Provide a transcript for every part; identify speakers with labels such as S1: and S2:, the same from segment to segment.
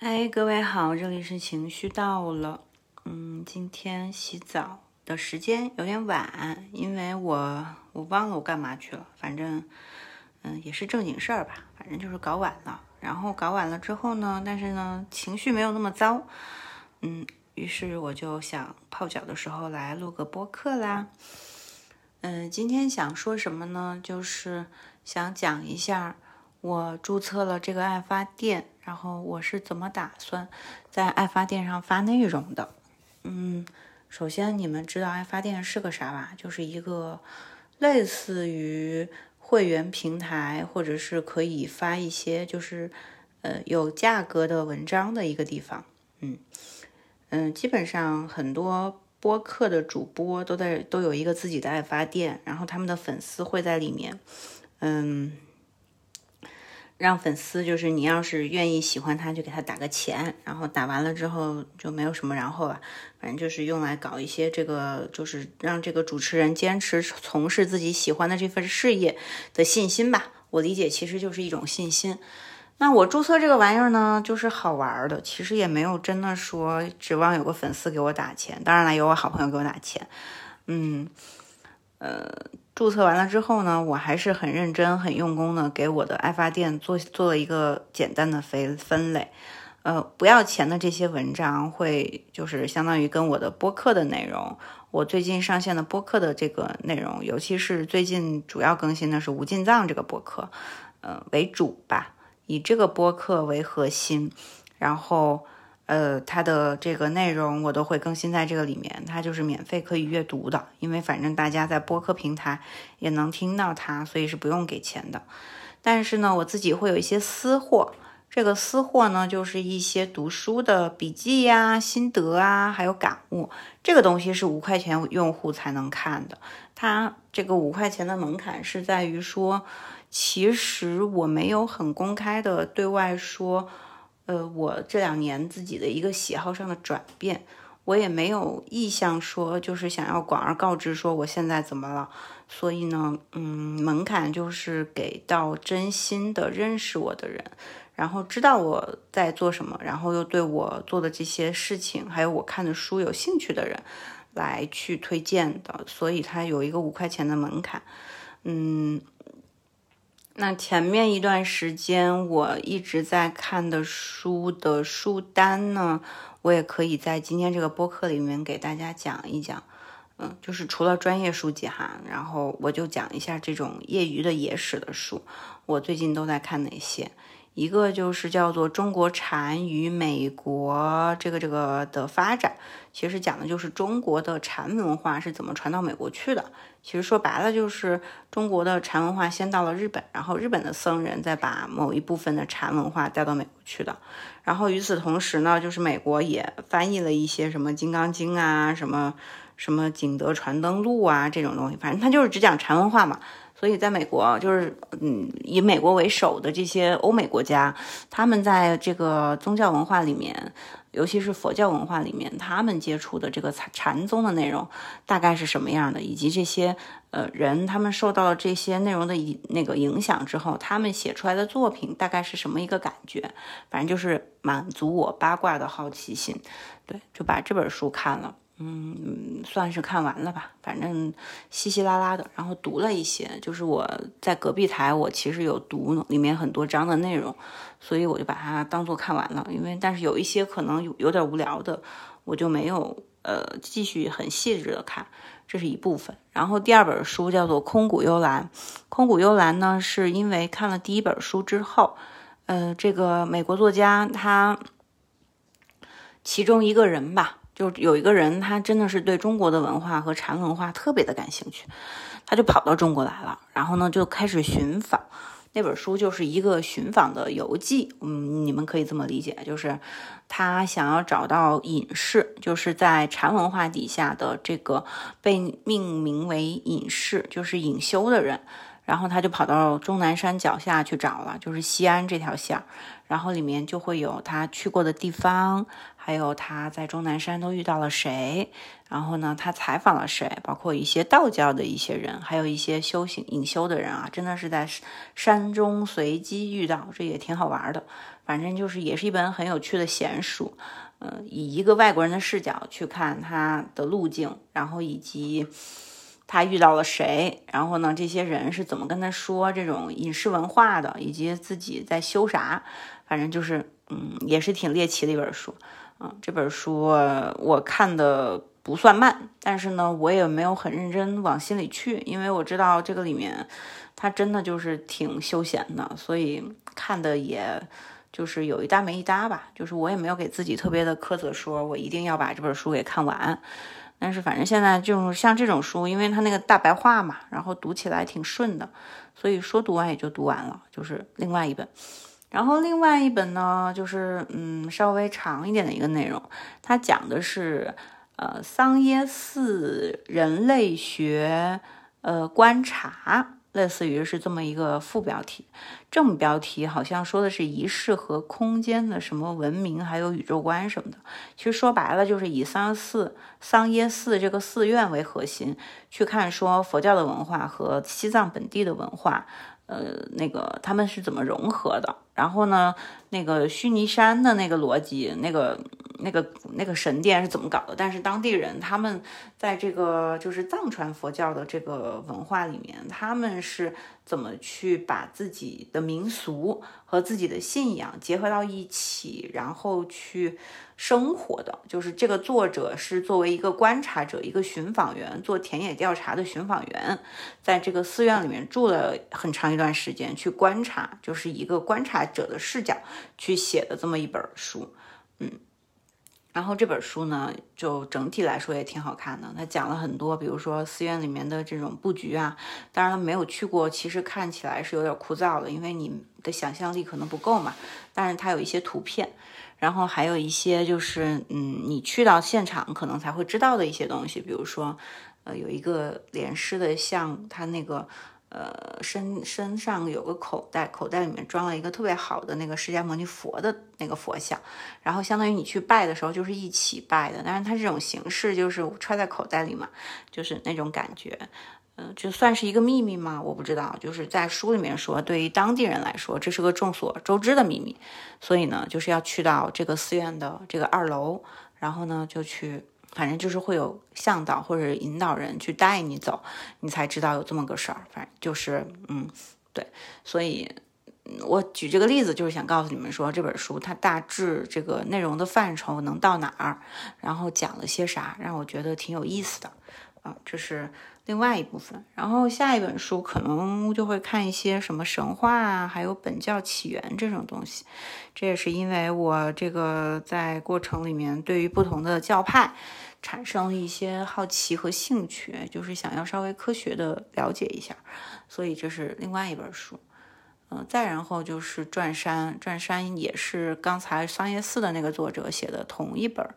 S1: 哎，各位好，这里是情绪到了。嗯，今天洗澡的时间有点晚，因为我我忘了我干嘛去了。反正，嗯，也是正经事儿吧。反正就是搞晚了。然后搞晚了之后呢，但是呢，情绪没有那么糟。嗯，于是我就想泡脚的时候来录个播客啦。嗯，今天想说什么呢？就是想讲一下我注册了这个爱发电，然后我是怎么打算在爱发电上发内容的。嗯，首先你们知道爱发电是个啥吧？就是一个类似于会员平台，或者是可以发一些就是呃有价格的文章的一个地方。嗯嗯，基本上很多。播客的主播都在都有一个自己的爱发电，然后他们的粉丝会在里面，嗯，让粉丝就是你要是愿意喜欢他，就给他打个钱，然后打完了之后就没有什么然后了，反正就是用来搞一些这个，就是让这个主持人坚持从事自己喜欢的这份事业的信心吧。我理解其实就是一种信心。那我注册这个玩意儿呢，就是好玩的，其实也没有真的说指望有个粉丝给我打钱。当然了，有我好朋友给我打钱。嗯，呃，注册完了之后呢，我还是很认真、很用功的给我的爱发电做做了一个简单的分分类。呃，不要钱的这些文章会就是相当于跟我的播客的内容，我最近上线的播客的这个内容，尤其是最近主要更新的是无尽藏这个播客，呃为主吧。以这个播客为核心，然后，呃，它的这个内容我都会更新在这个里面，它就是免费可以阅读的，因为反正大家在播客平台也能听到它，所以是不用给钱的。但是呢，我自己会有一些私货，这个私货呢，就是一些读书的笔记呀、心得啊，还有感悟，这个东西是五块钱用户才能看的。它这个五块钱的门槛是在于说。其实我没有很公开的对外说，呃，我这两年自己的一个喜好上的转变，我也没有意向说，就是想要广而告之说我现在怎么了。所以呢，嗯，门槛就是给到真心的认识我的人，然后知道我在做什么，然后又对我做的这些事情，还有我看的书有兴趣的人来去推荐的。所以它有一个五块钱的门槛，嗯。那前面一段时间我一直在看的书的书单呢，我也可以在今天这个播客里面给大家讲一讲。嗯，就是除了专业书籍哈，然后我就讲一下这种业余的野史的书，我最近都在看哪些。一个就是叫做《中国禅与美国这个这个的发展》，其实讲的就是中国的禅文化是怎么传到美国去的。其实说白了就是中国的禅文化先到了日本，然后日本的僧人再把某一部分的禅文化带到美国去的。然后与此同时呢，就是美国也翻译了一些什么《金刚经》啊，什么什么《景德传灯录》啊这种东西，反正他就是只讲禅文化嘛。所以，在美国，就是嗯，以美国为首的这些欧美国家，他们在这个宗教文化里面，尤其是佛教文化里面，他们接触的这个禅禅宗的内容大概是什么样的，以及这些呃人他们受到这些内容的影那个影响之后，他们写出来的作品大概是什么一个感觉？反正就是满足我八卦的好奇心，对，就把这本书看了。嗯，算是看完了吧，反正稀稀拉拉的，然后读了一些，就是我在隔壁台，我其实有读里面很多章的内容，所以我就把它当做看完了。因为但是有一些可能有点无聊的，我就没有呃继续很细致的看，这是一部分。然后第二本书叫做《空谷幽兰》，《空谷幽兰》呢是因为看了第一本书之后，呃，这个美国作家他其中一个人吧。就有一个人，他真的是对中国的文化和禅文化特别的感兴趣，他就跑到中国来了，然后呢就开始寻访。那本书就是一个寻访的游记，嗯，你们可以这么理解，就是他想要找到隐士，就是在禅文化底下的这个被命名为隐士，就是隐修的人。然后他就跑到终南山脚下去找了，就是西安这条线儿，然后里面就会有他去过的地方，还有他在终南山都遇到了谁，然后呢，他采访了谁，包括一些道教的一些人，还有一些修行隐修的人啊，真的是在山中随机遇到，这也挺好玩的。反正就是也是一本很有趣的闲书，呃，以一个外国人的视角去看他的路径，然后以及。他遇到了谁？然后呢？这些人是怎么跟他说这种饮食文化的，以及自己在修啥？反正就是，嗯，也是挺猎奇的一本书。嗯，这本书我看的不算慢，但是呢，我也没有很认真往心里去，因为我知道这个里面它真的就是挺休闲的，所以看的也就是有一搭没一搭吧。就是我也没有给自己特别的苛责，说我一定要把这本书给看完。但是反正现在就是像这种书，因为它那个大白话嘛，然后读起来挺顺的，所以说读完也就读完了，就是另外一本。然后另外一本呢，就是嗯稍微长一点的一个内容，它讲的是呃桑耶寺人类学呃观察。类似于是这么一个副标题，正标题好像说的是仪式和空间的什么文明，还有宇宙观什么的。其实说白了，就是以桑寺、桑耶寺这个寺院为核心，去看说佛教的文化和西藏本地的文化，呃，那个他们是怎么融合的。然后呢，那个须弥山的那个逻辑，那个。那个那个神殿是怎么搞的？但是当地人他们在这个就是藏传佛教的这个文化里面，他们是怎么去把自己的民俗和自己的信仰结合到一起，然后去生活的？就是这个作者是作为一个观察者，一个寻访员，做田野调查的寻访员，在这个寺院里面住了很长一段时间，去观察，就是一个观察者的视角去写的这么一本书，嗯。然后这本书呢，就整体来说也挺好看的。它讲了很多，比如说寺院里面的这种布局啊。当然没有去过，其实看起来是有点枯燥的，因为你的想象力可能不够嘛。但是它有一些图片，然后还有一些就是，嗯，你去到现场可能才会知道的一些东西。比如说，呃，有一个莲师的像，它那个。呃，身身上有个口袋，口袋里面装了一个特别好的那个释迦牟尼佛的那个佛像，然后相当于你去拜的时候就是一起拜的，但是它这种形式就是揣在口袋里嘛，就是那种感觉，嗯，就算是一个秘密吗？我不知道，就是在书里面说，对于当地人来说，这是个众所周知的秘密，所以呢，就是要去到这个寺院的这个二楼，然后呢就去。反正就是会有向导或者引导人去带你走，你才知道有这么个事儿。反正就是，嗯，对。所以，我举这个例子就是想告诉你们说，这本书它大致这个内容的范畴能到哪儿，然后讲了些啥，让我觉得挺有意思的。啊，这是另外一部分。然后下一本书可能就会看一些什么神话啊，还有本教起源这种东西。这也是因为我这个在过程里面对于不同的教派产生了一些好奇和兴趣，就是想要稍微科学的了解一下。所以这是另外一本书。嗯，再然后就是《转山》，《转山》也是刚才桑叶寺的那个作者写的同一本。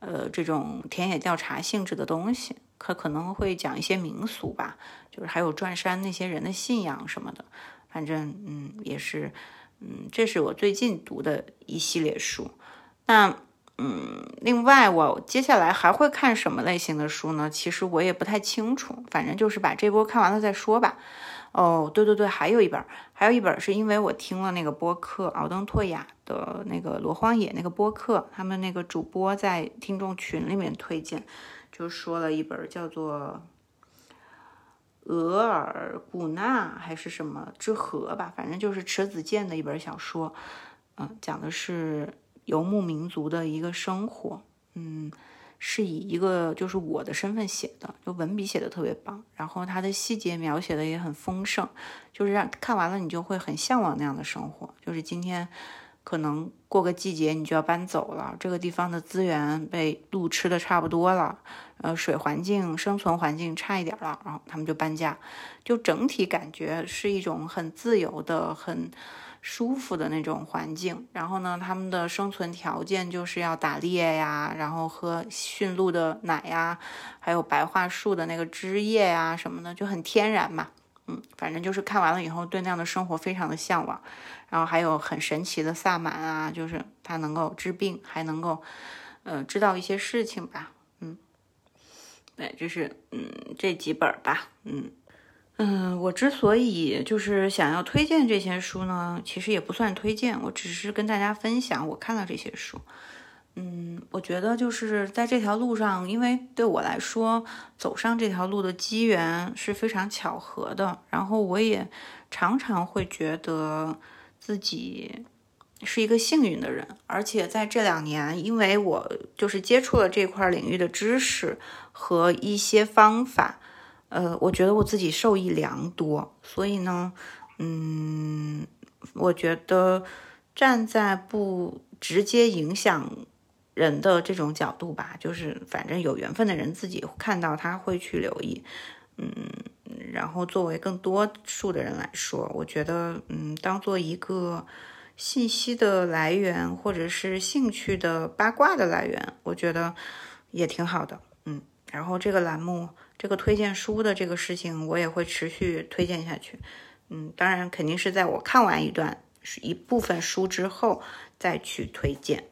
S1: 呃，这种田野调查性质的东西，可可能会讲一些民俗吧，就是还有转山那些人的信仰什么的。反正，嗯，也是，嗯，这是我最近读的一系列书。那，嗯，另外我接下来还会看什么类型的书呢？其实我也不太清楚，反正就是把这波看完了再说吧。哦，对对对，还有一本，还有一本是因为我听了那个播客敖登拓雅的那个罗荒野那个播客，他们那个主播在听众群里面推荐，就说了一本叫做《额尔古纳》还是什么之河吧，反正就是迟子建的一本小说，嗯，讲的是游牧民族的一个生活，嗯。是以一个就是我的身份写的，就文笔写的特别棒，然后它的细节描写的也很丰盛，就是让看完了你就会很向往那样的生活。就是今天可能过个季节你就要搬走了，这个地方的资源被鹿吃的差不多了，呃，水环境、生存环境差一点了，然后他们就搬家，就整体感觉是一种很自由的、很。舒服的那种环境，然后呢，他们的生存条件就是要打猎呀，然后喝驯鹿的奶呀，还有白桦树的那个枝叶呀什么的，就很天然嘛。嗯，反正就是看完了以后对那样的生活非常的向往。然后还有很神奇的萨满啊，就是它能够治病，还能够呃知道一些事情吧。嗯，对，就是嗯这几本吧。嗯。嗯，我之所以就是想要推荐这些书呢，其实也不算推荐，我只是跟大家分享我看到这些书。嗯，我觉得就是在这条路上，因为对我来说，走上这条路的机缘是非常巧合的。然后我也常常会觉得自己是一个幸运的人，而且在这两年，因为我就是接触了这块领域的知识和一些方法。呃，我觉得我自己受益良多，所以呢，嗯，我觉得站在不直接影响人的这种角度吧，就是反正有缘分的人自己看到他会去留意，嗯，然后作为更多数的人来说，我觉得，嗯，当做一个信息的来源或者是兴趣的八卦的来源，我觉得也挺好的，嗯，然后这个栏目。这个推荐书的这个事情，我也会持续推荐下去。嗯，当然肯定是在我看完一段一部分书之后再去推荐。